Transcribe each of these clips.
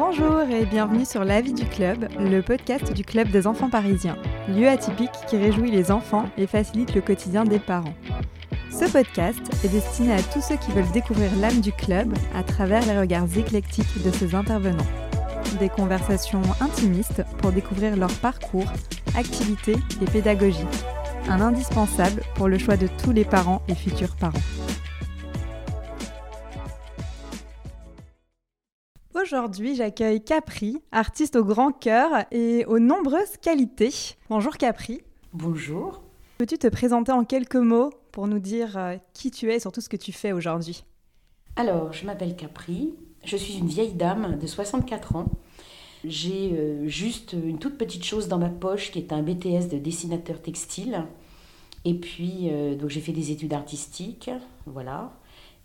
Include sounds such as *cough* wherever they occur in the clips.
Bonjour et bienvenue sur La vie du club, le podcast du club des enfants parisiens, lieu atypique qui réjouit les enfants et facilite le quotidien des parents. Ce podcast est destiné à tous ceux qui veulent découvrir l'âme du club à travers les regards éclectiques de ses intervenants. Des conversations intimistes pour découvrir leur parcours, activités et pédagogie. Un indispensable pour le choix de tous les parents et futurs parents. Aujourd'hui, j'accueille Capri, artiste au grand cœur et aux nombreuses qualités. Bonjour Capri. Bonjour. Peux-tu te présenter en quelques mots pour nous dire euh, qui tu es et surtout ce que tu fais aujourd'hui? Alors, je m'appelle Capri, je suis une vieille dame de 64 ans. J'ai euh, juste une toute petite chose dans ma poche qui est un BTS de dessinateur textile. Et puis, euh, donc j'ai fait des études artistiques, voilà.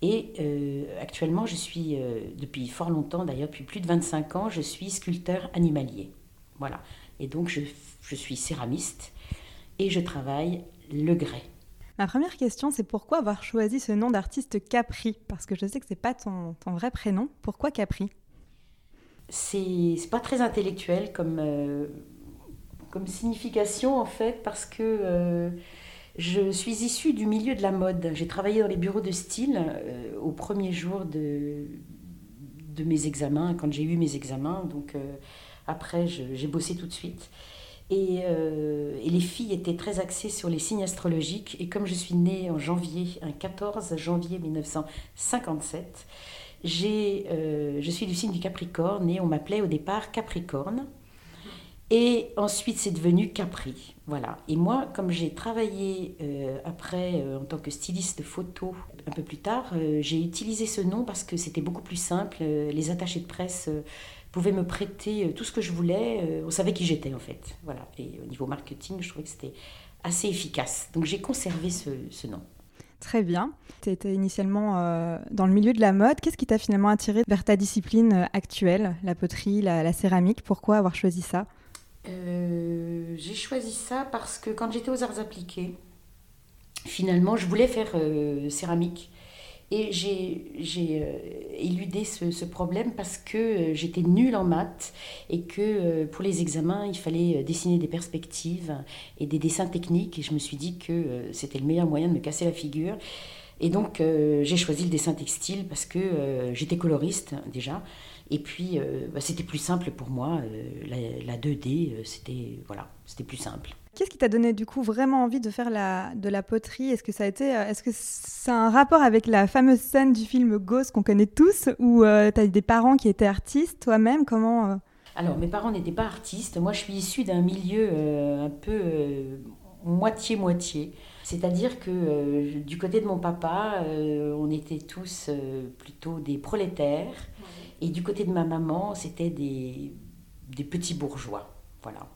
Et actuellement, je suis, depuis fort longtemps d'ailleurs, depuis plus de 25 ans, je suis sculpteur animalier. Voilà. Et donc, je, je suis céramiste et je travaille le grès. Ma première question, c'est pourquoi avoir choisi ce nom d'artiste Capri? Parce que je sais que c'est pas ton, ton, vrai prénom. Pourquoi Capri? C'est pas très intellectuel comme, euh, comme signification en fait, parce que euh, je suis issue du milieu de la mode. J'ai travaillé dans les bureaux de style euh, au premier jour de, mes examens, quand j'ai eu mes examens. Donc après, j'ai bossé tout de suite. Euh, et, les filles étaient très axées sur les signes astrologiques. Et comme je suis née en janvier, un 14 janvier 1957, euh, je suis du signe du Capricorne et on m'appelait au départ Capricorne. Et ensuite, c'est devenu Capri. Voilà. Et moi, comme j'ai travaillé euh, après en tant que styliste photo un peu plus tard, j'ai utilisé ce nom parce que c'était beaucoup plus simple. les attachés de presse pouvait me prêter euh, tout ce que je voulais. Euh, on savait qui j'étais en fait. Voilà. Et au niveau marketing, je trouvais que c'était assez efficace. Donc j'ai conservé ce, nom. Très bien. Tu étais initialement euh, dans le milieu de la mode. Qu'est-ce qui t'a finalement attiré vers ta discipline actuelle, la poterie, la, céramique? Pourquoi avoir choisi ça? J'ai choisi ça parce que quand j'étais aux arts appliqués, finalement, je voulais faire céramique. Et j'ai euh, éludé ce, problème parce que euh, j'étais nulle en maths et que euh, pour les examens, il fallait dessiner des perspectives et des dessins techniques. Et je me suis dit que c'était le meilleur moyen de me casser la figure. Et donc, j'ai choisi le dessin textile parce que j'étais coloriste déjà. Et puis, bah, c'était plus simple pour moi. La, la 2D, c'était voilà, c'était plus simple. Qu'est-ce qui t'a donné du coup vraiment envie de faire la, de la poterie? Est-ce que ça a été, euh, est-ce que c'est un rapport avec la fameuse scène du film Ghost qu'on connaît tous, ou euh, tu as des parents qui étaient artistes toi-même? Comment euh? Alors mes parents n'étaient pas artistes. Moi, je suis issue d'un milieu un peu moitié moitié. C'est-à-dire que du côté de mon papa, on était tous plutôt des prolétaires, et du côté de ma maman, c'était des, des petits bourgeois. Voilà.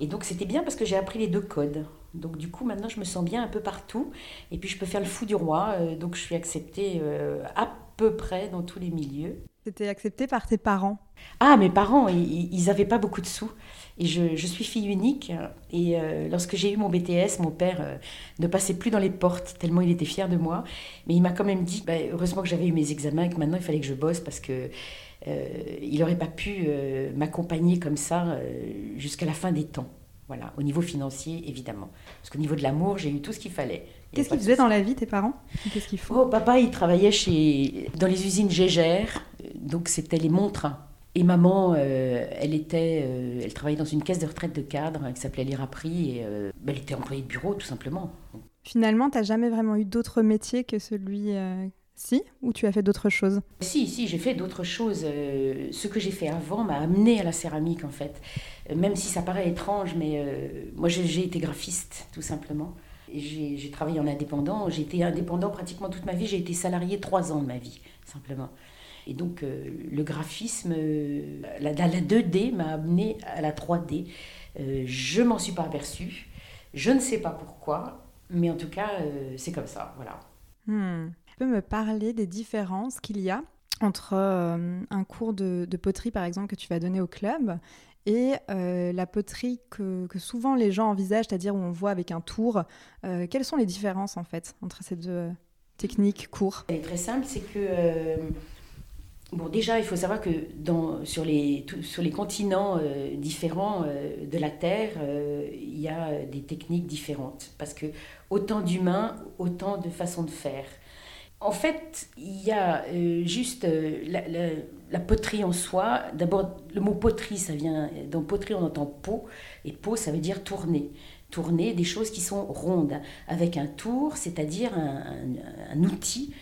Et donc c'était bien parce que j'ai appris les deux codes. Donc du coup maintenant je me sens bien un peu partout et puis je peux faire le fou du roi. Euh, donc je suis acceptée euh, à peu près dans tous les milieux. C'était accepté par tes parents Ah mes parents, ils n'avaient pas beaucoup de sous. Et je, je suis fille unique. Et euh, lorsque j'ai eu mon BTS, mon père ne passait plus dans les portes tellement il était fier de moi. Mais il m'a quand même dit, bah, heureusement que j'avais eu mes examens et que maintenant il fallait que je bosse parce que euh, il n'aurait pas pu euh, m'accompagner comme ça euh, jusqu'à la fin des temps. Voilà, au niveau financier, évidemment. Parce qu'au niveau de l'amour, j'ai eu tout ce qu'il fallait. Qu'est-ce qu'ils faisaient dans la vie, tes parents? Qu'est-ce qu'ils font? Oh, papa, il travaillait chez... dans les usines Gégère, donc c'était les montres. Et maman, elle était, elle travaillait dans une caisse de retraite de cadre qui s'appelait l'IRAPRI, et ben, elle était employée de bureau, tout simplement. Finalement, tu n'as jamais vraiment eu d'autre métier que celui si Ou tu as fait d'autres choses? Si, si, j'ai fait d'autres choses. Euh, ce que j'ai fait avant m'a amené à la céramique, en fait. Euh, même si ça paraît étrange, mais euh, moi, j'ai été graphiste, tout simplement. J'ai travaillé en indépendant. J'ai été indépendant pratiquement toute ma vie. J'ai été salarié trois ans de ma vie, simplement. Et donc, le graphisme, la, la 2D m'a amené à la 3D. je m'en suis pas aperçue. Je ne sais pas pourquoi, mais en tout cas, c'est comme ça, voilà. Hmm. Tu peux me parler des différences qu'il y a entre euh, un cours de, poterie, par exemple, que tu vas donner au club et euh, la poterie que, souvent les gens envisagent, c'est-à-dire où on voit avec un tour. Euh, quelles sont les différences, en fait, entre ces deux techniques, cours? Elle est très simple, c'est que Bon, déjà, il faut savoir que sur, les, continents euh, différents euh, de la Terre, euh, il y a des techniques différentes. Parce que autant d'humains, autant de façons de faire. En fait, il y a juste la, poterie en soi. D'abord, le mot poterie, ça vient. Dans poterie, on entend pot. Et pot, ça veut dire tourner. Tourner des choses qui sont rondes. Avec un tour, c'est-à-dire un, outil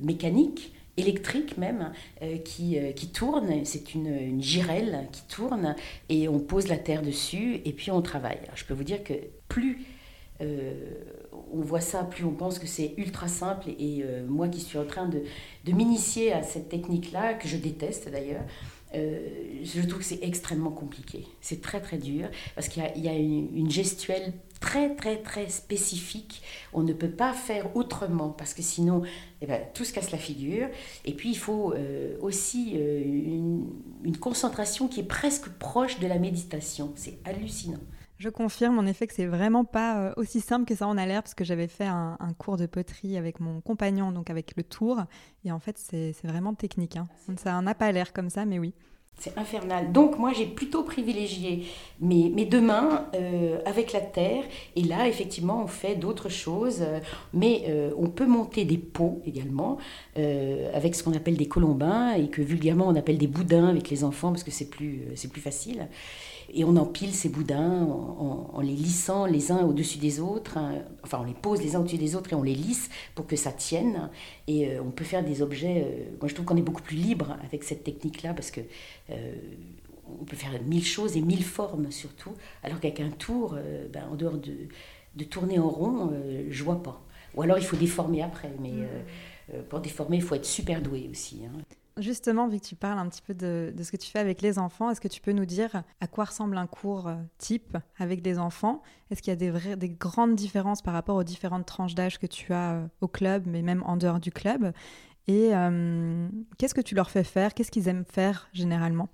mécanique électrique même euh, qui, euh, qui, tourne. C'est une, girelle qui tourne et on pose la terre dessus et puis on travaille. je peux vous dire que plus euh, on voit ça, plus on pense que c'est ultra simple. Et moi qui suis en train de, de m'initier à cette technique-là, que je déteste d'ailleurs, je trouve que c'est extrêmement compliqué. C'est très très dur parce qu'il y, a, une, gestuelle très très très spécifique. On ne peut pas faire autrement parce que sinon eh ben, tout se casse la figure. Et puis il faut euh, aussi euh, une, concentration qui est presque proche de la méditation. C'est hallucinant. Je confirme en effet que c'est vraiment pas euh, aussi simple que ça en a l'air parce que j'avais fait un, cours de poterie avec mon compagnon, donc avec le tour. Et en fait c'est vraiment technique. Hein. Ça n'a pas l'air comme ça, mais oui. C'est infernal. Donc moi j'ai plutôt privilégié mes, mes deux mains euh, avec la terre. Et là effectivement on fait d'autres choses. Euh, mais euh, on peut monter des pots également avec ce qu'on appelle des colombins et que vulgairement on appelle des boudins avec les enfants parce que c'est plus, c'est plus facile et on empile ces boudins en, les lissant les uns au-dessus des autres. Hein. Enfin, on les pose les uns au-dessus des autres et on les lisse pour que ça tienne. Et euh, on peut faire des objets. Euh, moi, je trouve qu'on est beaucoup plus libre avec cette technique-là parce que euh, on peut faire mille choses et mille formes surtout. Alors qu'avec un tour, ben, en dehors de, de, tourner en rond, je vois pas. Ou alors il faut déformer après. Mais mmh. pour déformer, il faut être super doué aussi. Hein. Justement, vu que tu parles un petit peu de, ce que tu fais avec les enfants, est-ce que tu peux nous dire à quoi ressemble un cours euh, type avec des enfants? Est-ce qu'il y a des, des, grandes différences par rapport aux différentes tranches d'âge que tu as euh, au club, mais même en dehors du club? Et euh, qu'est-ce que tu leur fais faire? Qu'est-ce qu'ils aiment faire généralement?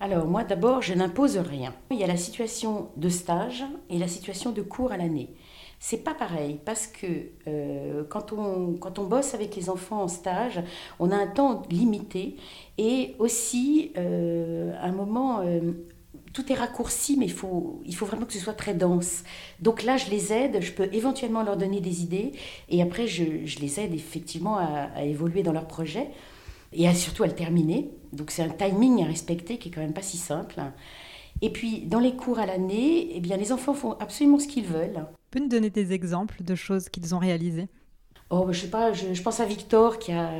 Alors moi d'abord, je n'impose rien. Il y a la situation de stage et la situation de cours à l'année. C'est pas pareil parce que euh, quand, on, quand on bosse avec les enfants en stage, on a un temps limité et aussi euh, un moment euh, tout est raccourci, mais il faut, il faut vraiment que ce soit très dense. Donc là, je les aide, je peux éventuellement leur donner des idées, et après, je, je les aide effectivement à, évoluer dans leur projet, et surtout à le terminer. Donc c'est un timing à respecter qui est quand même pas si simple. Et puis, dans les cours à l'année, eh bien, les enfants font absolument ce qu'ils veulent. Peux nous donner des exemples de choses qu'ils ont réalisées? Oh, je sais pas, je, pense à Victor qui a.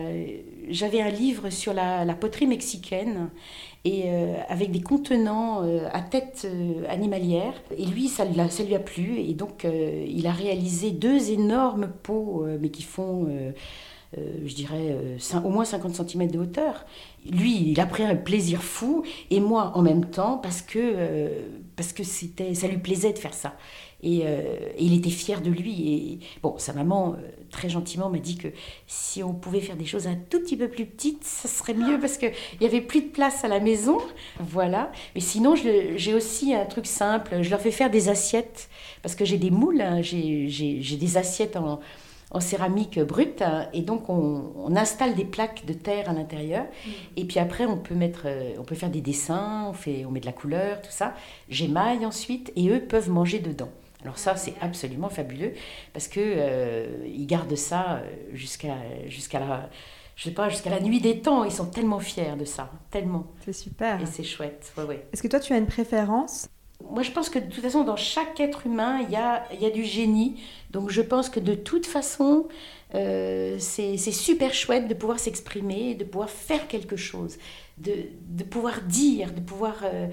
J'avais un livre sur la, poterie mexicaine et euh, avec des contenants euh, à tête euh, animalière. Et lui, ça, lui a plu et donc il a réalisé deux énormes pots, mais qui font je dirais, au moins 50 cm de hauteur. Lui, il a pris un plaisir fou, et moi en même temps, parce que, parce que ça lui plaisait de faire ça. Et, il était fier de lui. Et bon, sa maman, très gentiment, m'a dit que si on pouvait faire des choses un tout petit peu plus petites, ça serait mieux parce qu'il n'y avait plus de place à la maison. Voilà. Mais sinon, j'ai aussi un truc simple. Je leur fais faire des assiettes parce que j'ai des moules, hein. j'ai des assiettes en en céramique brute. Et donc, on, installe des plaques de terre à l'intérieur. Mm. Et puis après, on peut, mettre, euh, on peut faire des dessins, on, fait, on met de la couleur, tout ça. J'émaille ensuite et eux peuvent manger dedans. Alors ça, c'est absolument fabuleux parce que euh, ils gardent ça euh, jusqu'à jusqu'à la je sais pas jusqu'à la nuit des temps. Ils sont tellement fiers de ça, tellement. C'est super. Et c'est chouette. Ouais, ouais. Est-ce que toi, tu as une préférence? Moi, je pense que de toute façon, dans chaque être humain, il y a, il y a du génie. Donc, je pense que de toute façon, euh, c'est super chouette de pouvoir s'exprimer, de pouvoir faire quelque chose, de, de pouvoir dire, de pouvoir... Euh,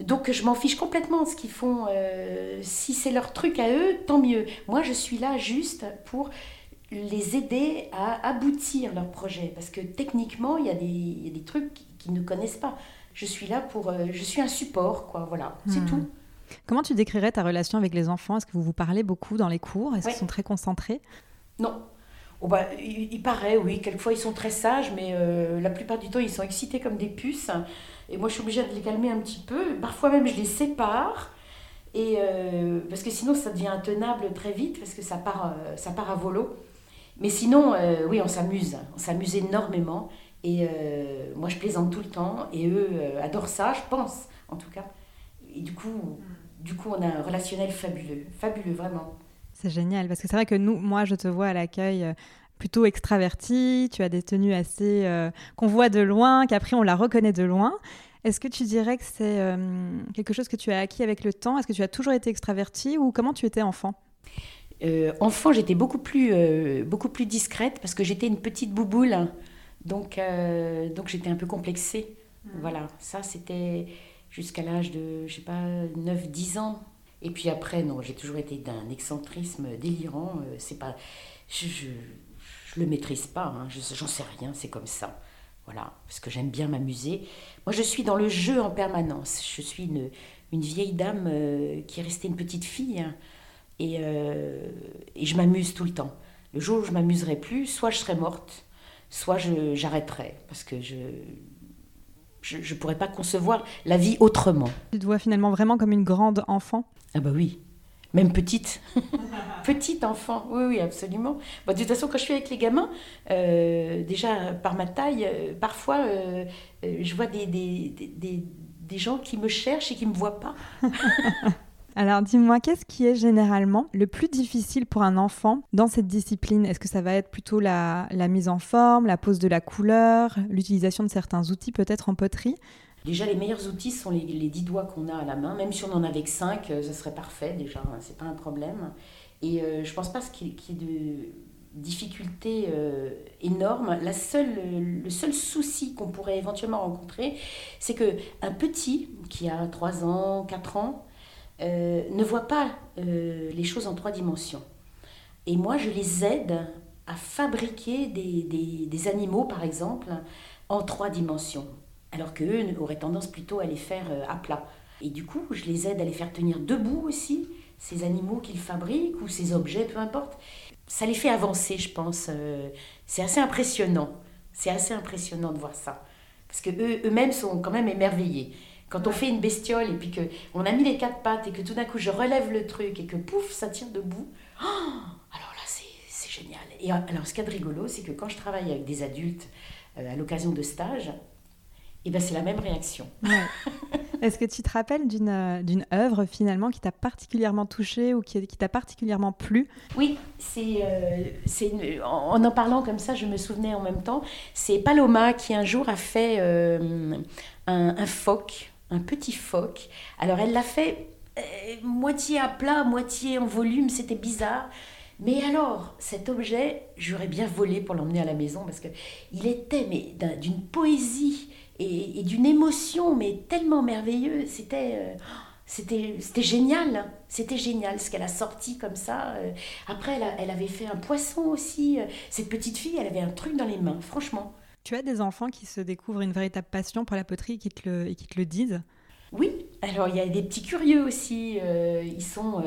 donc, je m'en fiche complètement de ce qu'ils font. Euh, si c'est leur truc à eux, tant mieux. Moi, je suis là juste pour les aider à aboutir leur projet. Parce que techniquement, il y a des, il y a des trucs qu'ils ne connaissent pas je suis là pour. Euh, je suis un support, quoi, voilà, c'est hmm. tout. Comment tu décrirais ta relation avec les enfants? Est-ce que vous vous parlez beaucoup dans les cours? Est-ce qu'ils sont très concentrés? Non. Oh bah, il, paraît, oui. Quelquefois, ils sont très sages, mais euh, la plupart du temps, ils sont excités comme des puces. Et moi, je suis obligée de les calmer un petit peu. Parfois même, je les sépare. Et, euh, parce que sinon, ça devient intenable très vite, parce que ça part, ça part à volo. Mais sinon, oui, on s'amuse. On s'amuse énormément. Et moi, je plaisante tout le temps. Et eux adorent ça, je pense, en tout cas. Et du coup, du coup, on a un relationnel fabuleux. Fabuleux, vraiment. C'est génial. Parce que c'est vrai que nous, moi, je te vois à l'accueil plutôt extraverti, tu as des tenues assez qu'on voit de loin, qu'après on la reconnaît de loin. Est-ce que tu dirais que c'est euh, quelque chose que tu as acquis avec le temps? Est-ce que tu as toujours été extravertie ou comment tu étais enfant? Euh, Enfant, j'étais beaucoup plus, euh, beaucoup plus discrète parce que j'étais une petite bouboule. Donc, donc j'étais un peu complexée. Mmh. Voilà, ça c'était jusqu'à l'âge de, je sais pas, 9-10 ans. Et puis après, non, j'ai toujours été d'un excentrisme délirant. c'est pas, je, je, le maîtrise pas, hein, j'en sais rien, c'est comme ça. Voilà, parce que j'aime bien m'amuser. Moi, je suis dans le jeu en permanence. Je suis une, une vieille dame euh, qui est restée une petite fille hein, et, euh, et, je m'amuse tout le temps. Le jour où je m'amuserai plus, soit je serai morte, soit j'arrêterai parce que je je ne pourrais pas concevoir la vie autrement. Tu te vois finalement vraiment comme une grande enfant? Ah bah oui, même petite. *laughs* petite enfant, oui, oui, absolument. de toute façon, quand je suis avec les gamins, euh, déjà par ma taille, euh, parfois, euh, je vois des, gens qui me cherchent et qui ne me voient pas. *laughs* Alors dis-moi, qu'est-ce qui est généralement le plus difficile pour un enfant dans cette discipline? Est-ce que ça va être plutôt la, la mise en forme, la pose de la couleur, l'utilisation de certains outils peut-être en poterie? Déjà, les meilleurs outils sont les, les 10 doigts qu'on a à la main. Même si on en avait que 5, euh, ça serait parfait déjà, hein, c'est pas un problème. Et euh, je pense pas qu'il y ait de difficultés euh, énormes. La seule, le seul souci qu'on pourrait éventuellement rencontrer, c'est que un petit qui a 3 ans, 4 ans, ne voit pas les choses en trois dimensions. Et moi, je les aide à fabriquer des animaux, par exemple, en trois dimensions alors qu'eux auraient tendance plutôt à les faire euh, à plat. Et du coup, je les aide à les faire tenir debout aussi, ces animaux qu'ils fabriquent ou ces objets, peu importe. Ça les fait avancer, je pense. Euh, c'est assez impressionnant. C'est assez impressionnant de voir ça. Parce que eux, eux-mêmes sont quand même émerveillés. Quand on fait une bestiole et puis que on a mis les quatre pattes et que tout d'un coup je relève le truc et que pouf, ça tire debout. Oh alors là, c'est génial. Et alors, ce qu'il y a de rigolo, c'est que quand je travaille avec des adultes euh, à l'occasion de stages, et ben c'est la même réaction. Est-ce que tu te rappelles d'une, euh, d'une œuvre finalement qui t'a particulièrement touchée ou qui, qui t'a particulièrement plu? Oui, c'est, euh, c'est en en parlant comme ça, je me souvenais en même temps. C'est Paloma qui un jour a fait euh, un, un, phoque, un petit phoque. Alors elle l'a fait moitié à plat, moitié en volume, c'était bizarre. Mais alors, cet objet, j'aurais bien volé pour l'emmener à la maison parce que il était mais d'une poésie et, d'une émotion, mais tellement merveilleuse. C'était. Euh, c'était, c'était génial, c'était génial ce qu'elle a sorti comme ça. Euh. Après, elle, avait fait un poisson aussi. Euh. Cette petite fille, elle avait un truc dans les mains, franchement. Tu as des enfants qui se découvrent une véritable passion pour la poterie et qui te le disent? Oui, alors il y a des petits curieux aussi. ils sont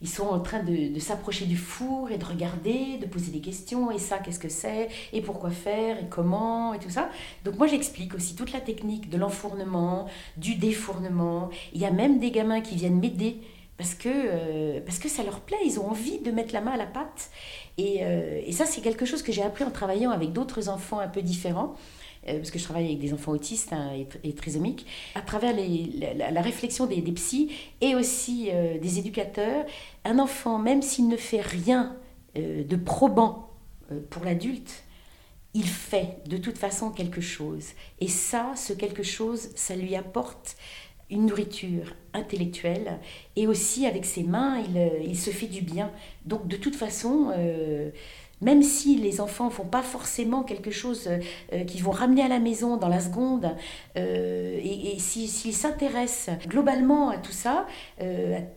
ils sont en train de, s'approcher du four et de regarder, de poser des questions. Et ça, qu'est-ce que c'est Et pourquoi faire Et comment Et tout ça. Donc moi, j'explique aussi toute la technique de l'enfournement, du défournement. Il y a même des gamins qui viennent m'aider parce que, euh, parce que ça leur plaît, ils ont envie de mettre la main à la pâte. Et, euh, et ça, c'est quelque chose que j'ai appris en travaillant avec d'autres enfants un peu différents. Euh, parce que je travaille avec des enfants autistes hein, et, trisomiques, à travers la, réflexion des, des, psys et aussi euh, des éducateurs, un enfant, même s'il ne fait rien euh, de probant pour l'adulte, il fait de toute façon quelque chose. Et ça, ce quelque chose, ça lui apporte une nourriture intellectuelle et aussi avec ses mains, il, il se fait du bien. Donc de toute façon, même si les enfants ne font pas forcément quelque chose euh, euh, qu'ils vont ramener à la maison dans la seconde, euh, et, s'ils s'intéressent globalement à tout ça, à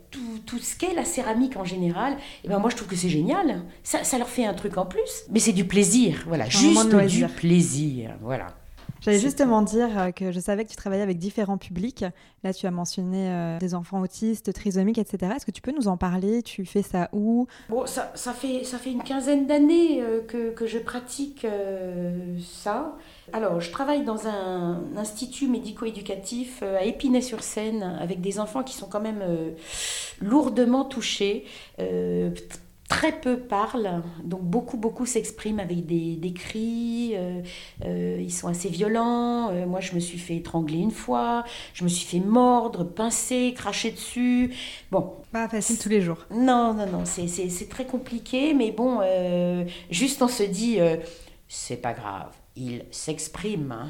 tout, ce qu'est la céramique en général, et eh ben moi je trouve que c'est génial. Ça, ça, leur fait un truc en plus, mais c'est du plaisir, voilà, juste du plaisir, voilà. J'allais justement dire euh, que je savais que tu travaillais avec différents publics. Là, tu as mentionné euh, des enfants autistes, trisomiques, etc. Est-ce que tu peux nous en parler? Tu fais ça où? Bon, ça, ça, fait, ça fait une quinzaine d'années euh, que, que, je pratique ça. Alors, je travaille dans un institut médico-éducatif à Épinay-sur-Seine avec des enfants qui sont quand même lourdement touchés très peu parlent, donc beaucoup, beaucoup s'expriment avec des, des cris, euh, euh, ils sont assez violents. Euh, moi, je me suis fait étrangler une fois, je me suis fait mordre, pincer, cracher dessus. Bon. Pas facile tous les jours. Non, non, non, c'est très compliqué, mais bon, juste on se dit, c'est pas grave il s'exprime. Hein.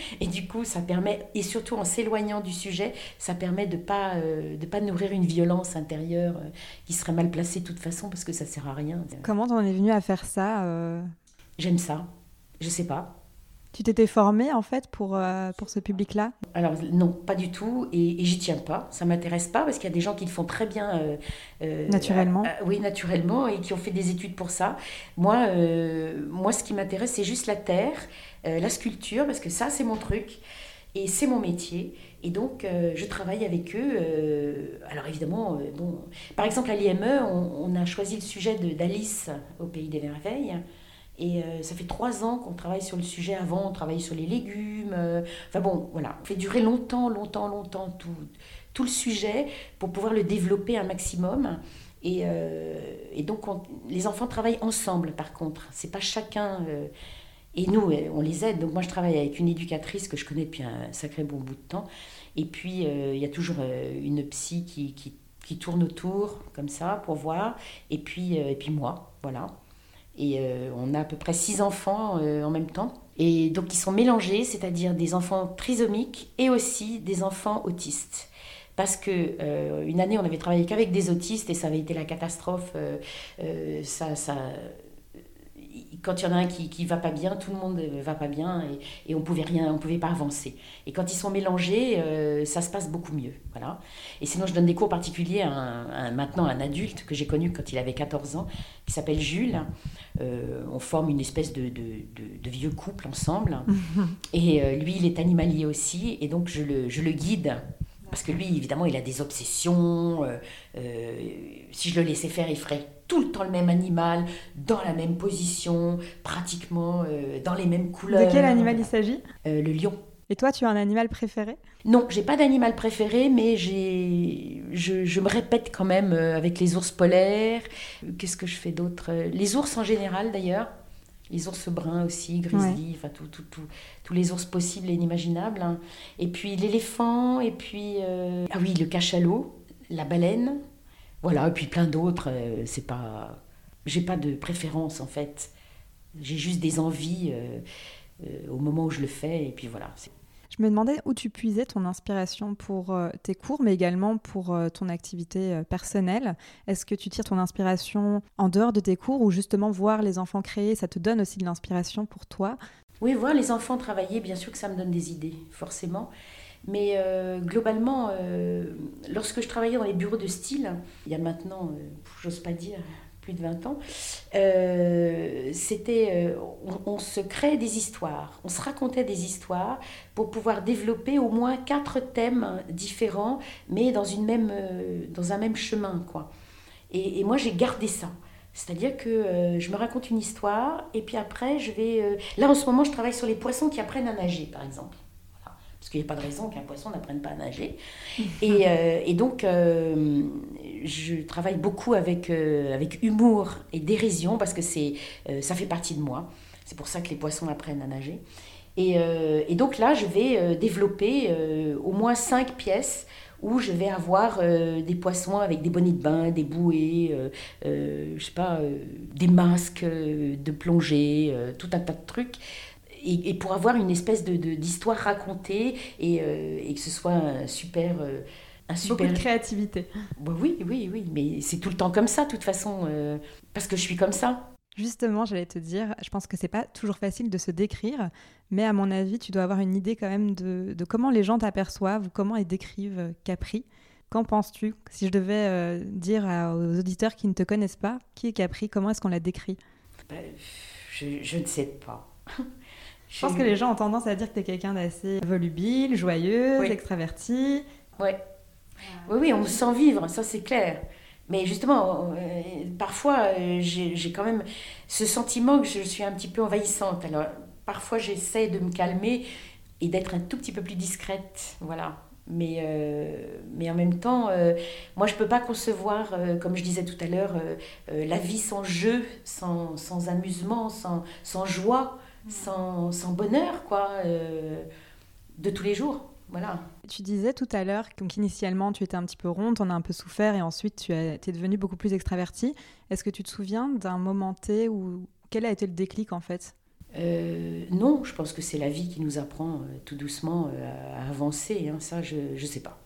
*laughs* et du coup, ça permet, et surtout en s'éloignant du sujet, ça permet de ne pas, euh, de pas nourrir une violence intérieure euh, qui serait mal placée de toute façon parce que ça sert à rien. Comment t'en es venu à faire ça euh? J'aime ça. Je sais pas. Tu t'étais formée en fait pour, euh, pour ce public-là? Alors non, pas du tout, et, j'y tiens pas. Ça m'intéresse pas parce qu'il y a des gens qui le font très bien. Euh, euh, naturellement. oui, naturellement, et qui ont fait des études pour ça. Moi, moi ce qui m'intéresse, c'est juste la terre, la sculpture, parce que ça, c'est mon truc, et c'est mon métier. Et donc, je travaille avec eux. alors évidemment, bon, par exemple à l'IME, on, on, a choisi le sujet d'Alice au Pays des Merveilles. Et euh, ça fait trois ans qu'on travaille sur le sujet. Avant, on travaillait sur les légumes. Euh, enfin bon, voilà. On fait durer longtemps, longtemps, longtemps tout, tout le sujet pour pouvoir le développer un maximum. Et, euh, donc, les enfants travaillent ensemble, par contre. C'est pas chacun. et nous, on les aide. Donc, moi, je travaille avec une éducatrice que je connais depuis un sacré bon bout de temps. Et puis, il y a toujours une psy qui, qui, qui, tourne autour, comme ça, pour voir. Et puis, et puis moi, voilà. Et euh, on a à peu près six enfants euh, en même temps. Et donc ils sont mélangés, c'est-à-dire des enfants trisomiques et aussi des enfants autistes parce que euh, une année on avait travaillé qu'avec des autistes et ça avait été la catastrophe. ça, ça, quand il y en a un qui, qui va pas bien, tout le monde va pas bien et, et on pouvait rien, on pouvait pas avancer. Et quand ils sont mélangés, euh, ça se passe beaucoup mieux. Voilà. Et sinon, je donne des cours particuliers à, un, maintenant un adulte que j'ai connu quand il avait 14 ans, qui s'appelle Jules. Euh, on forme une espèce de, de, de, vieux couple ensemble. *laughs* et euh, lui, il est animalier aussi, et donc je le, je le guide parce que lui, évidemment, il a des obsessions. si je le laissais faire, il ferait tout le temps le même animal, dans la même position, pratiquement euh, dans les mêmes couleurs. De quel animal il s'agit euh, Le lion. Et toi, tu as un animal préféré? Non, j'ai pas d'animal préféré, mais j'ai, je, me répète quand même euh, avec les ours polaires. Qu'est-ce que je fais d'autre? Les ours en général, d'ailleurs. Les ours bruns aussi, grizzly, enfin tout, tout, tout, tous les ours possibles et inimaginables. Hein. Et puis l'éléphant, et puis ah oui, le cachalot, la baleine, voilà, et puis plein d'autres. Euh, c'est pas. J'ai pas de préférence en fait. J'ai juste des envies euh, euh, au moment où je le fais, et puis voilà. Je me demandais où tu puisais ton inspiration pour tes cours, mais également pour ton activité personnelle. Est-ce que tu tires ton inspiration en dehors de tes cours ou justement voir les enfants créer, ça te donne aussi de l'inspiration pour toi? Oui, voir les enfants travailler, bien sûr que ça me donne des idées, forcément. Mais euh, globalement, euh, lorsque je travaillais dans les bureaux de style, il y a maintenant, euh, j'ose pas dire, de 20 ans, c'était, on, se créait des histoires, on se racontait des histoires pour pouvoir développer au moins quatre thèmes différents, mais dans, une même, dans un même chemin. Quoi. Et moi, j'ai gardé ça. C'est-à-dire que je me raconte une histoire et puis après, je vais... là, en ce moment, je travaille sur les poissons qui apprennent à nager, par exemple parce qu'il n'y a pas de raison qu'un poisson n'apprenne pas à nager. *laughs* et, euh, et, donc, euh, je travaille beaucoup avec, euh, avec humour et dérision, parce que c'est, ça fait partie de moi. C'est pour ça que les poissons apprennent à nager. Et, et donc là, je vais développer au moins cinq pièces où je vais avoir des poissons avec des bonnets de bain, des bouées, je sais pas, des masques de plongée, tout un tas de trucs et, pour avoir une espèce de, d'histoire racontée et, euh, et, que ce soit un super... Euh, un super... Beaucoup de créativité. Bah oui, oui, oui, mais c'est tout le temps comme ça, de toute façon, euh, parce que je suis comme ça. Justement, j'allais te dire, je pense que c'est pas toujours facile de se décrire, mais à mon avis, tu dois avoir une idée quand même de, de comment les gens t'aperçoivent ou comment ils décrivent Capri. Qu'en penses-tu? Si je devais dire aux auditeurs qui ne te connaissent pas, qui est Capri Comment est-ce qu'on la décrit? Je, je, ne sais pas. Je pense que les gens ont tendance à dire que tu es quelqu'un d'assez volubile, joyeux, extraverti. Ouais. Oui, oui, on sent vivre, ça c'est clair. Mais justement, euh, parfois, euh, j'ai quand même ce sentiment que je suis un petit peu envahissante. Alors, parfois, j'essaie de me calmer et d'être un tout petit peu plus discrète. Voilà. Mais, euh, mais en même temps, moi, je ne peux pas concevoir, comme je disais tout à l'heure, la vie sans jeu, sans, sans amusement, sans, sans joie. Sans, sans, bonheur, quoi, de tous les jours. Voilà. Tu disais tout à l'heure qu'initialement tu étais un petit peu ronde, on a un peu souffert et ensuite tu es devenue beaucoup plus extravertie. Est-ce que tu te souviens d'un moment T où quel a été le déclic en fait? Euh, non, je pense que c'est la vie qui nous apprend euh, tout doucement euh, à avancer. Hein. Ça, je ne sais pas.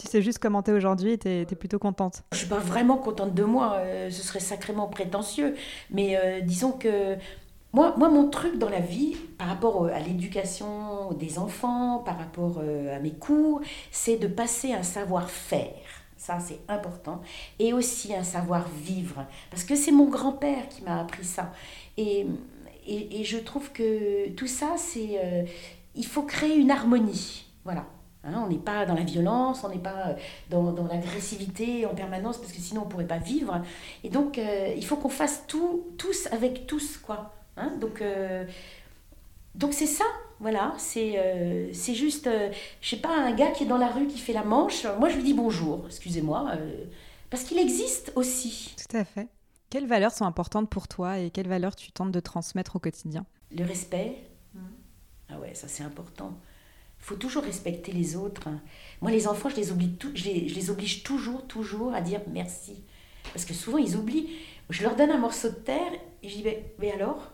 Tu sais juste comment es aujourd'hui et tu es, plutôt contente? Je suis pas vraiment contente de moi, ce serait sacrément prétentieux. Mais disons que moi, moi, mon truc dans la vie, par rapport à l'éducation des enfants, par rapport à mes cours, c'est de passer un savoir-faire. Ça, c'est important. Et aussi un savoir-vivre. Parce que c'est mon grand-père qui m'a appris ça. Et et, je trouve que tout ça, c'est. Euh, il faut créer une harmonie. Voilà. Hein, on n'est pas dans la violence, on n'est pas dans, dans l'agressivité en permanence, parce que sinon on ne pourrait pas vivre. Et donc, euh, il faut qu'on fasse tout, tous avec tous, quoi. Hein, donc, euh, donc c'est ça, voilà. C'est c'est juste, je sais pas, un gars qui est dans la rue, qui fait la manche. Moi, je lui dis bonjour, excusez-moi, parce qu'il existe aussi. Tout à fait. Quelles valeurs sont importantes pour toi et quelles valeurs tu tentes de transmettre au quotidien? Le respect. Ah ouais, ça c'est important. Il faut toujours respecter les autres. Moi, les enfants, je les, oblige je, les, oblige toujours, toujours à dire merci. Parce que souvent, ils oublient. Je leur donne un morceau de terre et je dis, mais, alors?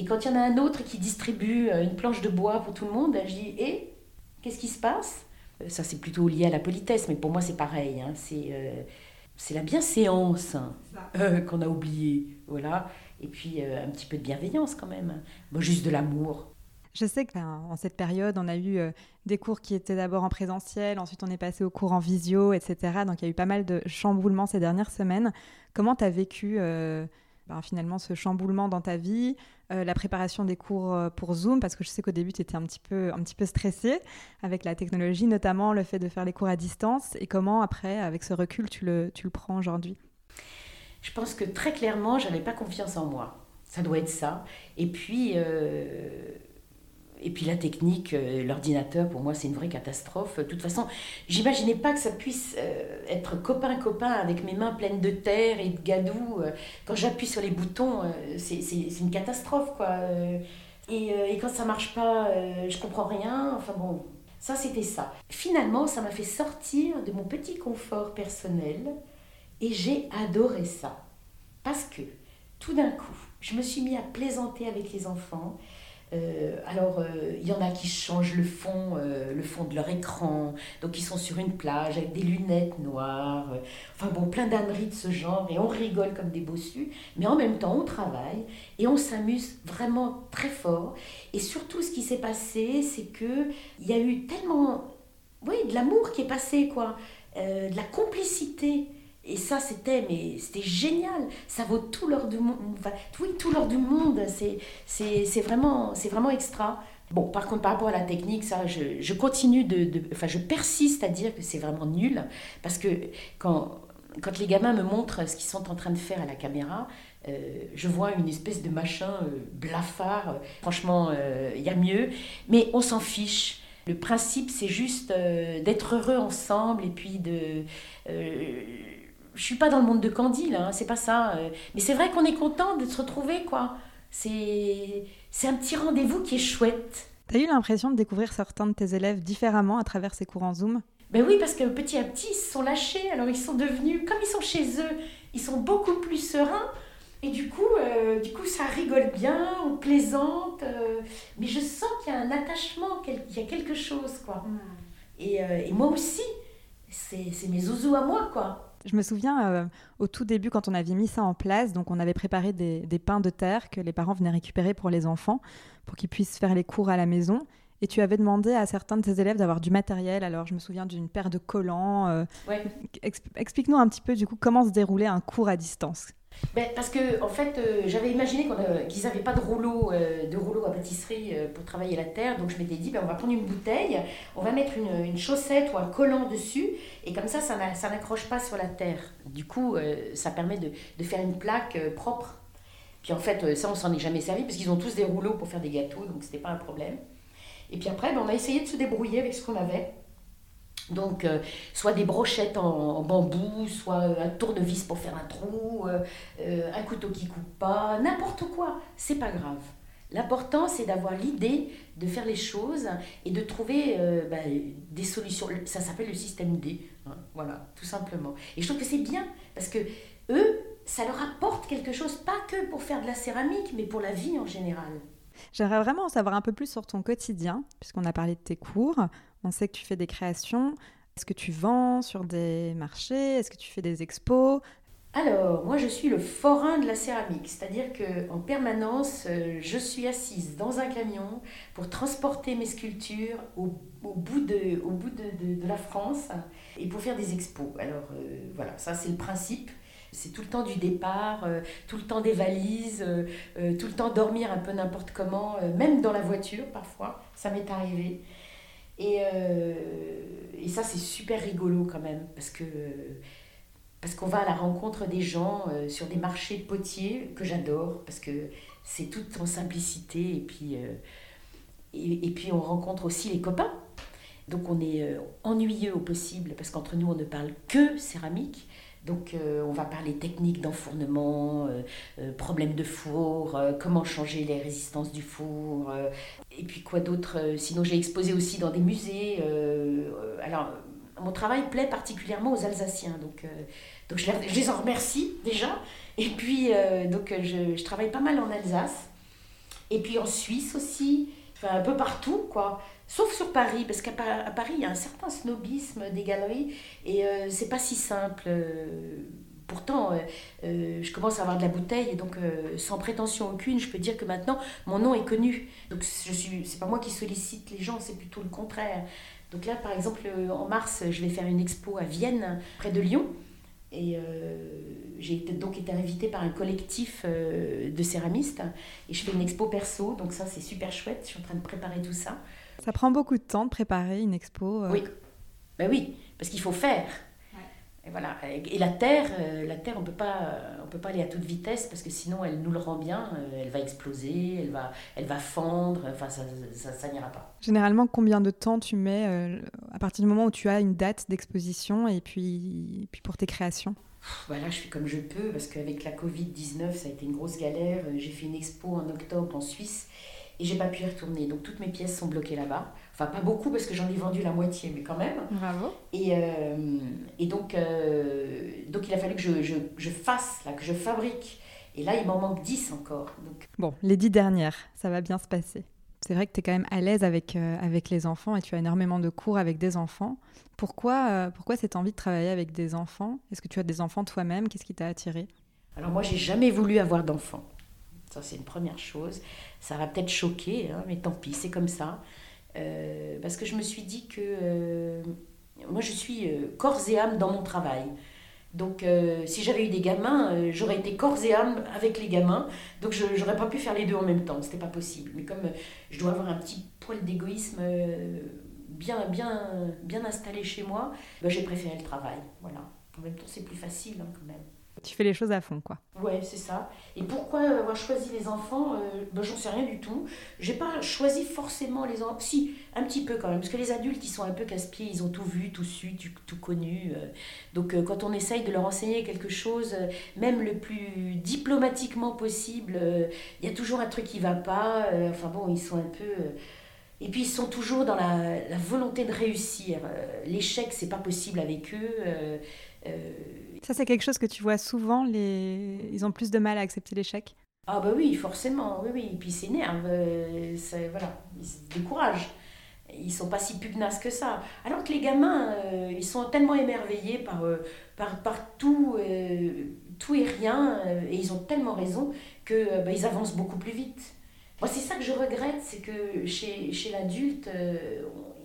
Et quand il y en a un autre qui distribue euh, une planche de bois pour tout le monde, je dis, et eh, qu'est-ce qui se passe? Euh, Ça, c'est plutôt lié à la politesse, mais pour moi, c'est pareil. Hein. C'est... Euh, c'est la bienséance euh, qu'on a oublié. Voilà. Et puis euh, un petit peu de bienveillance quand même. Bon, juste de l'amour. Je sais qu'en cette période, on a eu euh, des cours qui étaient d'abord en présentiel, ensuite on est passé aux cours en visio, etc. Donc il y a eu pas mal de chamboulements ces dernières semaines. Comment tu as vécu ben, finalement ce chamboulement dans ta vie, euh, la préparation des cours euh, pour Zoom, parce que je sais qu'au début tu étais un petit, peu, stressée avec la technologie, notamment le fait de faire les cours à distance, et comment après, avec ce recul, tu le, tu le prends aujourd'hui? Je pense que très clairement, j'avais pas confiance en moi. Ça doit être ça. Et puis, euh, et puis la technique, euh, l'ordinateur, pour moi, c'est une vraie catastrophe. De toute façon, j'imaginais pas que ça puisse euh, être copain-copain avec mes mains pleines de terre et de gadou. Euh. Quand j'appuie sur les boutons, c'est une catastrophe, quoi. Et, et, quand ça marche pas, je comprends rien. Enfin bon, ça, c'était ça. Finalement, ça m'a fait sortir de mon petit confort personnel et j'ai adoré ça. Parce que, tout d'un coup, je me suis mis à plaisanter avec les enfants. Euh, alors, euh, il y en a qui changent le fond, euh, le fond de leur écran, donc ils sont sur une plage avec des lunettes noires, enfin bon, plein d'âneries de ce genre, et on rigole comme des bossus, mais en même temps, on travaille. Et on s'amuse vraiment très fort. Et surtout, ce qui s'est passé, c'est que il y a eu tellement, oui, de l'amour qui est passé, quoi, de la complicité. Et ça, c'était mais c'était génial. Ça vaut tout l'or du monde. Oui, tout l'or du monde. C'est, c'est, vraiment, c'est vraiment extra. Bon, par contre, par rapport à la technique, ça, je, je continue de, Enfin, je persiste à dire que c'est vraiment nul. Parce que quand, quand les gamins me montrent ce qu'ils sont en train de faire à la caméra, euh, je vois une espèce de machin euh, blafard. Franchement, euh, il y a mieux. Mais on s'en fiche. Le principe, c'est juste d'être heureux ensemble et puis de je suis pas dans le monde de Candy là, hein, c'est pas ça. Euh. Mais c'est vrai qu'on est content de se retrouver quoi. C'est c'est un petit rendez-vous qui est chouette. T'as eu l'impression de découvrir certains de tes élèves différemment à travers ces cours en Zoom? Ben oui, parce que petit à petit, ils se sont lâchés. Alors ils sont devenus, comme ils sont chez eux, ils sont beaucoup plus sereins. Et du coup, euh, du coup, ça rigole bien, on plaisante. Euh. mais je sens qu'il y a un attachement, qu'il y a quelque chose, quoi. Hmm. Et, et moi aussi, c'est mes zouzous à moi, quoi. Je me souviens euh, au tout début quand on avait mis ça en place, donc on avait préparé des, pains de terre que les parents venaient récupérer pour les enfants, pour qu'ils puissent faire les cours à la maison. Et tu avais demandé à certains de tes élèves d'avoir du matériel. Alors je me souviens d'une paire de collants. Euh, explique-nous un petit peu du coup comment se déroulait un cours à distance. Ben, parce que en fait, euh, j'avais imaginé qu'ils n'avaient pas de rouleau, euh, de rouleau à pâtisserie euh, pour travailler la terre, donc je m'étais dit, ben, on va prendre une bouteille, on va mettre une, une, chaussette ou un collant dessus, et comme ça, ça n'accroche pas sur la terre. Du coup, ça permet de, de, faire une plaque propre. Puis en fait, ça, on s'en est jamais servi, parce qu'ils ont tous des rouleaux pour faire des gâteaux, donc c'était pas un problème. Et puis après, ben, on a essayé de se débrouiller avec ce qu'on avait. Donc, euh, soit des brochettes en, bambou, soit un tournevis pour faire un trou, un couteau qui coupe pas, n'importe quoi, c'est pas grave. L'important, c'est d'avoir l'idée de faire les choses et de trouver bah, des solutions. Ça s'appelle le système D. Hein, voilà, tout simplement. Et je trouve que c'est bien parce que eux, ça leur apporte quelque chose, pas que pour faire de la céramique, mais pour la vie en général. J'aimerais vraiment en savoir un peu plus sur ton quotidien, puisqu'on a parlé de tes cours. On sait que tu fais des créations. Est-ce que tu vends sur des marchés? Est-ce que tu fais des expos? Alors, moi je suis le forain de la céramique, c'est-à-dire que en permanence, euh, je suis assise dans un camion pour transporter mes sculptures au, bout, de, la France et pour faire des expos. Alors euh, voilà, ça c'est le principe. C'est tout le temps du départ, euh, tout le temps des valises, tout le temps dormir un peu n'importe comment, même dans la voiture parfois, ça m'est arrivé. Et, ça c'est super rigolo quand même, parce que parce qu'on va à la rencontre des gens euh, sur des marchés potiers que j'adore, parce que c'est tout en simplicité, et puis, euh, on rencontre aussi les copains. Donc on est euh, ennuyeux au possible, parce qu'entre nous on ne parle que céramique. Donc on va parler technique d'enfournement, problème de four, comment changer les résistances du four, et puis quoi d'autre. sinon j'ai exposé aussi dans des musées. alors mon travail plaît particulièrement aux Alsaciens. Donc, euh, je, les, en remercie déjà. Et puis, euh, donc, je, travaille pas mal en Alsace. Et puis en Suisse aussi. Un peu partout, quoi. Sauf sur Paris, parce qu'à Paris, il y a un certain snobisme des galeries. Et euh, c'est pas si simple. Pourtant, je commence à avoir de la bouteille et donc sans prétention aucune, je peux dire que maintenant mon nom est connu. Donc je c'est pas moi qui sollicite les gens, c'est plutôt le contraire. Donc là, par exemple, en mars, je vais faire une expo à Vienne, près de Lyon. Et euh, j'ai donc été invitée par un collectif euh, de céramistes. Et je fais une expo perso, donc ça, c'est super chouette. Je suis en train de préparer tout ça. Ça prend beaucoup de temps de préparer une expo euh. Oui, ben oui, parce qu'il faut faire. Et voilà. Et la Terre, euh, la Terre, on peut pas, on peut pas aller à toute vitesse parce que sinon, elle nous le rend bien. Euh, elle va exploser, elle va, elle va fendre. Enfin, ça, ça, ça n'ira pas. Généralement, combien de temps tu mets euh, à partir du moment où tu as une date d'exposition et puis, puis pour tes créations? Voilà, je fais comme je peux parce qu'avec la Covid-19, ça a été une grosse galère. J'ai fait une expo en octobre en Suisse et j'ai pas pu y retourner. Donc toutes mes pièces sont bloquées là-bas. Enfin, pas beaucoup parce que j'en ai vendu la moitié, mais quand même. Bravo. Et, euh, et donc, euh, donc, il a fallu que je, je, je, fasse, là, que je fabrique. Et là, il m'en manque 10 encore. Donc... Bon, les 10 dernières, ça va bien se passer. C'est vrai que tu es quand même à l'aise avec, euh, avec les enfants et tu as énormément de cours avec des enfants. Pourquoi, pourquoi cette envie de travailler avec des enfants? Est-ce que tu as des enfants toi-même? Qu'est-ce qui t'a attiré? Alors moi, j'ai jamais voulu avoir d'enfants. Ça, c'est une première chose. Ça va peut-être choquer, hein, mais tant pis, c'est comme ça. Euh, parce que je me suis dit que euh, moi je suis euh, corps et âme dans mon travail. Donc si j'avais eu des gamins, j'aurais été corps et âme avec les gamins. Donc je n'aurais pas pu faire les deux en même temps, c'était pas possible. Mais comme je dois avoir un petit poil d'égoïsme bien, bien, bien installé chez moi, ben, j'ai préféré le travail. Voilà. En même temps c'est plus facile hein, quand même. Tu fais les choses à fond, quoi. Ouais, c'est ça. Et pourquoi avoir choisi les enfants ben, J'en sais rien du tout. J'ai pas choisi forcément les enfants. Si, un petit peu quand même. Parce que les adultes, ils sont un peu casse-pieds. Ils ont tout vu, tout su, tout, connu. Euh. Donc, euh, quand on essaye de leur enseigner quelque chose, même le plus diplomatiquement possible, il y a toujours un truc qui va pas. enfin bon, ils sont un peu. Et puis ils sont toujours dans la volonté de réussir. L'échec, c'est pas possible avec eux. Ça, c'est quelque chose que tu vois souvent. Les... Ils ont plus de mal à accepter l'échec Ah, bah oui, forcément. Oui, oui. Et puis ils s'énervent. Euh, voilà, ils se découragent. Ils sont pas si pugnaces que ça. Alors que les gamins, euh, ils sont tellement émerveillés par, euh, par, par tout, tout et rien. et ils ont tellement raison que bah, ils avancent beaucoup plus vite. Moi, c'est ça que je regrette, c'est que chez, chez l'adulte,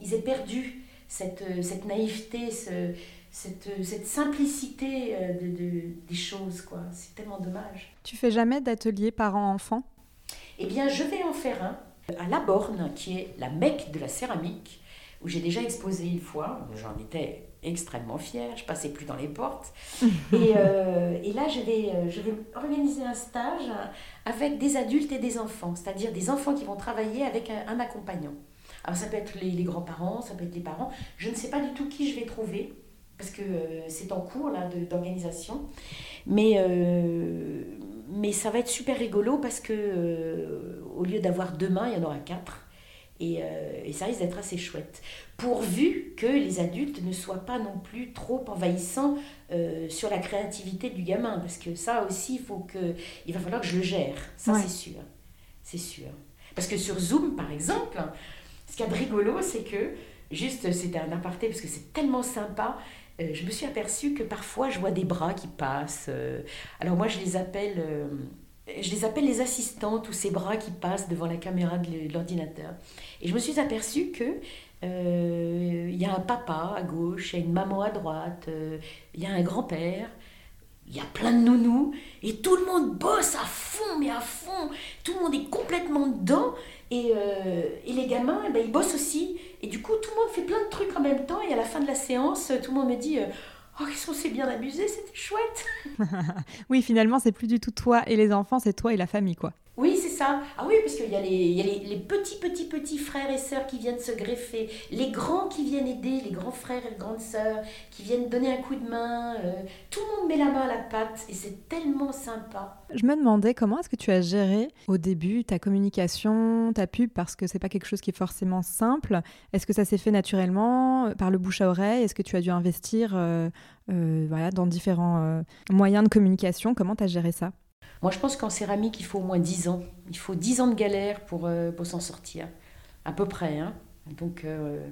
ils aient perdu cette, cette naïveté, ce, cette, cette simplicité euh, de, de, des choses, quoi. C'est tellement dommage. Tu fais jamais d'atelier parents-enfants? Eh bien, je vais en faire un à La Borne, qui est la Mecque de la céramique, où j'ai déjà exposé une fois. J'en étais extrêmement fière, je passais plus dans les portes. *laughs* et, euh, et, là, je vais, euh, je vais organiser un stage avec des adultes et des enfants, c'est-à-dire des enfants qui vont travailler avec un, un accompagnant. Alors ça peut être les, grands-parents, ça peut être les parents. Je ne sais pas du tout qui je vais trouver, parce que c'est en cours là d'organisation. Mais, mais ça va être super rigolo parce que au lieu d'avoir deux mains, il y en aura quatre. Euh, et, ça risque d'être assez chouette. Pourvu que les adultes ne soient pas non plus trop envahissants euh, sur la créativité du gamin. Parce que ça aussi, il, faut que, il va falloir que je le gère. Ça, c'est sûr. C'est sûr. Parce que sur Zoom, par exemple, ce qu'il y a de rigolo, c'est que, juste, c'était un aparté, parce que c'est tellement sympa, euh, je me suis aperçue que parfois, je vois des bras qui passent. alors moi, je les appelle je les appelle les assistantes ou ces bras qui passent devant la caméra de l'ordinateur. Et je me suis aperçue que euh, il y a un papa à gauche, il y a une maman à droite, euh, il y a un grand-père, il y a plein de nounous, et tout le monde bosse à fond, mais à fond. Tout le monde est complètement dedans, et, euh, et les gamins, eh ben, ils bossent aussi. Et du coup, tout le monde fait plein de trucs en même temps, et à la fin de la séance, tout le monde me dit Oh, qu'est-ce qu'on s'est bien amusé, c'était chouette *laughs* Oui, finalement, c'est plus du tout toi et les enfants, c'est toi et la famille, quoi. Oui, c'est ça. Ah oui, parce qu'il y a, les, y a les, petits, petits, petits frères et sœurs qui viennent se greffer, les grands qui viennent aider, les grands frères et grandes sœurs qui viennent donner un coup de main. Euh, tout le monde met la main à la pâte et c'est tellement sympa. Je me demandais comment est-ce que tu as géré au début ta communication, ta pub, parce que c'est pas quelque chose qui est forcément simple. Est-ce que ça s'est fait naturellement, par le bouche à oreille? Est-ce que tu as dû investir euh, euh, voilà, dans différents moyens de communication? Comment tu as géré ça? Moi, je pense qu'en céramique, il faut au moins 10 ans. Il faut 10 ans de galère pour, euh, pour s'en sortir. À peu près. Hein. Donc, euh,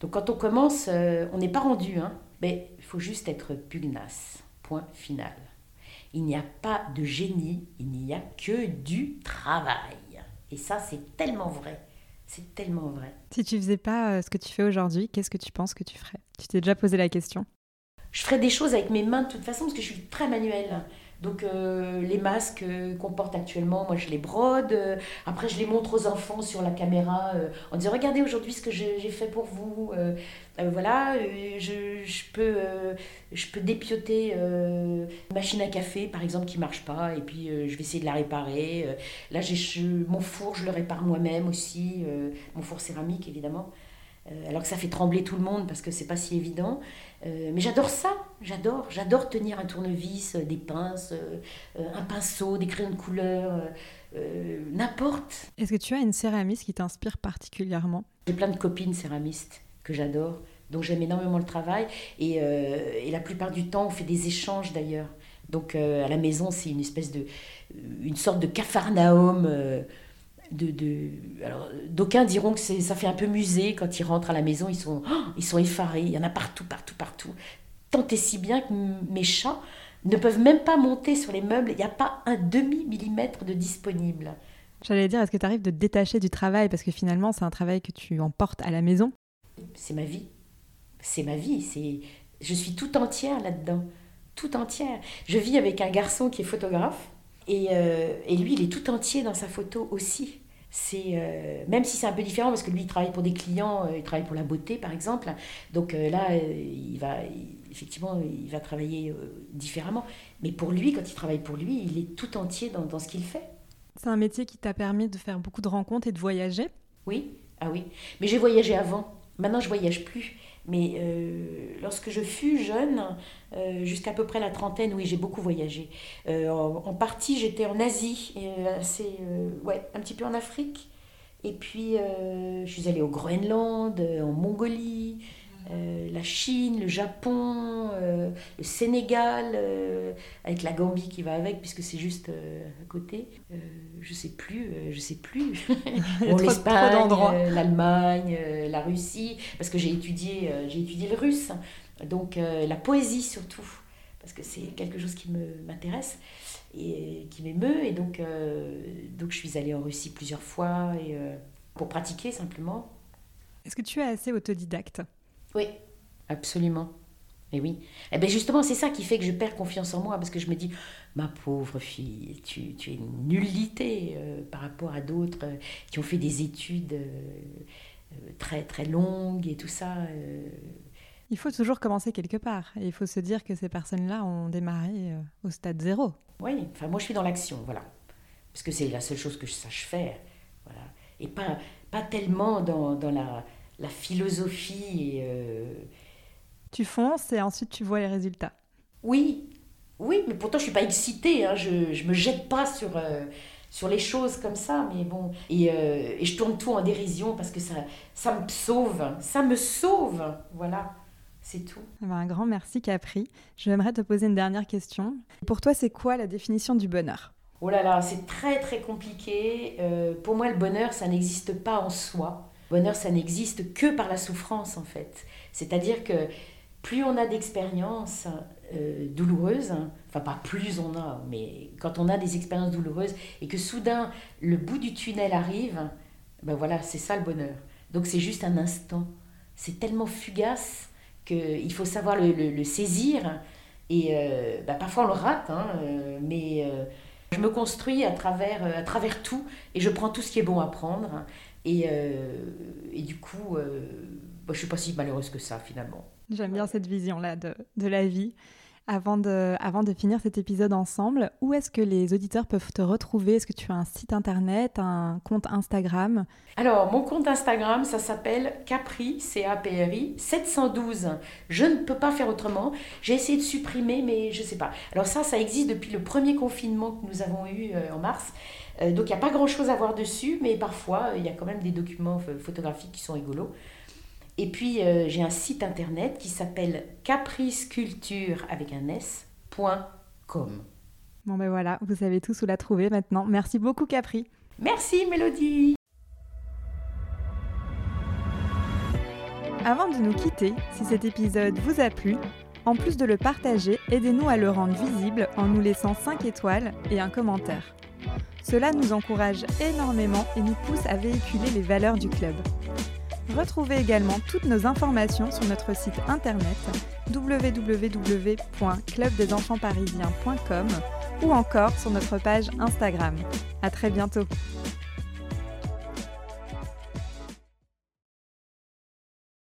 donc, quand on commence, euh, on n'est pas rendu. Hein. Mais il faut juste être pugnace. Point final. Il n'y a pas de génie, il n'y a que du travail. Et ça, c'est tellement vrai. C'est tellement vrai. Si tu faisais pas ce que tu fais aujourd'hui, qu'est-ce que tu penses que tu ferais? Tu t'es déjà posé la question? Je ferais des choses avec mes mains de toute façon parce que je suis très manuelle. Donc euh, les masques qu'on porte actuellement, moi je les brode. après je les montre aux enfants sur la caméra en disant regardez aujourd'hui ce que j'ai fait pour vous. Euh, euh, voilà, je, peux, je dépioter une machine à café par exemple qui marche pas et puis je vais essayer de la réparer. là j'ai mon four, je le répare moi-même aussi, mon four céramique évidemment. Euh, alors que ça fait trembler tout le monde parce que c'est pas si évident. Euh, mais j'adore ça, j'adore, j'adore tenir un tournevis, euh, des pinces, un pinceau, des crayons de couleur, n'importe. Est-ce que tu as une céramiste qui t'inspire particulièrement? J'ai plein de copines céramistes que j'adore, dont j'aime énormément le travail, et, et, la plupart du temps on fait des échanges d'ailleurs. Donc à la maison c'est une espèce de, une sorte de capharnaüm de, alors d'aucuns diront que ça fait un peu musée quand ils rentrent à la maison ils sont oh, ils sont effarés il y en a partout partout partout. Tant et si bien que mes chats ne peuvent même pas monter sur les meubles il n'y a pas un demi millimètre de disponible. J'allais dire est-ce que tu arrives de te détacher du travail? Parce que finalement c'est un travail que tu emportes à la maison. C'est ma vie. C'est ma vie c'est je suis tout entière là-dedans. Tout entière. Je vis avec un garçon qui est photographe et, euh, et, lui, il est tout entier dans sa photo aussi c'est euh, même si c'est un peu différent parce que lui il travaille pour des clients, euh, il travaille pour la beauté par exemple. Donc euh, là, il va effectivement il va travailler différemment. Mais pour lui, quand il travaille pour lui, il est tout entier dans, dans ce qu'il fait. C'est un métier qui t'a permis de faire beaucoup de rencontres et de voyager? Oui, ah oui. Mais j'ai voyagé avant. Maintenant, je voyage plus. Mais lorsque je fus jeune, euh, jusqu'à peu près la trentaine, oui, j'ai beaucoup voyagé. Euh, en, partie, j'étais en Asie, assez, ouais, un petit peu en Afrique. Et puis, je suis allée au Groenland, en Mongolie, euh, la Chine, le Japon, euh, le Sénégal, euh, avec la Gambie qui va avec, puisque c'est juste à côté. je sais plus, je sais plus. *laughs* l'Espagne, l'Allemagne, la Russie, parce que j'ai étudié, j'ai étudié le russe. Donc la poésie surtout, parce que c'est quelque chose qui m'intéresse et qui m'émeut. Et donc, donc je suis allée en Russie plusieurs fois et, pour pratiquer simplement. Est-ce que tu es assez autodidacte? Oui, absolument. Et oui. Et eh bien justement, c'est ça qui fait que je perds confiance en moi, parce que je me dis, ma pauvre fille, tu, tu es une nullité euh, par rapport à d'autres euh, qui ont fait des études euh, très très longues et tout ça. Il faut toujours commencer quelque part. Et il faut se dire que ces personnes-là ont démarré au stade zéro. Oui, enfin moi je suis dans l'action, voilà. Parce que c'est la seule chose que je sache faire. Voilà. et pas, pas tellement dans, dans la, la, philosophie. Et, Tu fonces et ensuite tu vois les résultats. Oui, oui, mais pourtant je suis pas excitée, hein. je ne me jette pas sur, sur les choses comme ça, mais bon. Et, et, je tourne tout en dérision parce que ça, ça me sauve, ça me sauve, voilà. C'est tout. Eh ben, un grand merci Capri. J'aimerais te poser une dernière question. Pour toi, c'est quoi la définition du bonheur? Oh là là, c'est très très compliqué. Euh, pour moi, le bonheur, ça n'existe pas en soi. Bonheur, ça n'existe que par la souffrance, en fait. C'est-à-dire que plus on a d'expériences euh, douloureuses, enfin pas plus on a, mais quand on a des expériences douloureuses et que soudain le bout du tunnel arrive, ben voilà, c'est ça le bonheur. Donc c'est juste un instant. C'est tellement fugace qu'il faut savoir le, saisir. Et euh, bah, parfois on le rate, hein, euh, mais je me construis à travers, à travers tout et je prends tout ce qui est bon à prendre. Et, et du coup, bah, je ne suis pas si malheureuse que ça finalement. J'aime bien cette vision-là de la vie. Avant de, finir cet épisode ensemble, où est-ce que les auditeurs peuvent te retrouver? Est-ce que tu as un site internet, un compte Instagram? Alors, mon compte Instagram, ça s'appelle Capri, C-A-P-R-I, 712. Je ne peux pas faire autrement. J'ai essayé de supprimer, mais je ne sais pas. Alors ça, ça existe depuis le premier confinement que nous avons eu euh, en mars. Euh, donc, il n'y a pas grand-chose à voir dessus, mais parfois, il y a quand même des documents photographiques qui sont rigolos. Et puis euh, j'ai un site internet qui s'appelle capriceculture avec un s.com. Bon ben voilà, vous savez tous où la trouver maintenant. Merci beaucoup Capri. Merci Mélodie. Avant de nous quitter, si cet épisode vous a plu, en plus de le partager, aidez-nous à le rendre visible en nous laissant 5 étoiles et un commentaire. Cela nous encourage énormément et nous pousse à véhiculer les valeurs du club. Retrouvez également toutes nos informations sur notre site internet www.clubdesenfantsparisiens.com ou encore sur notre page Instagram. À très bientôt.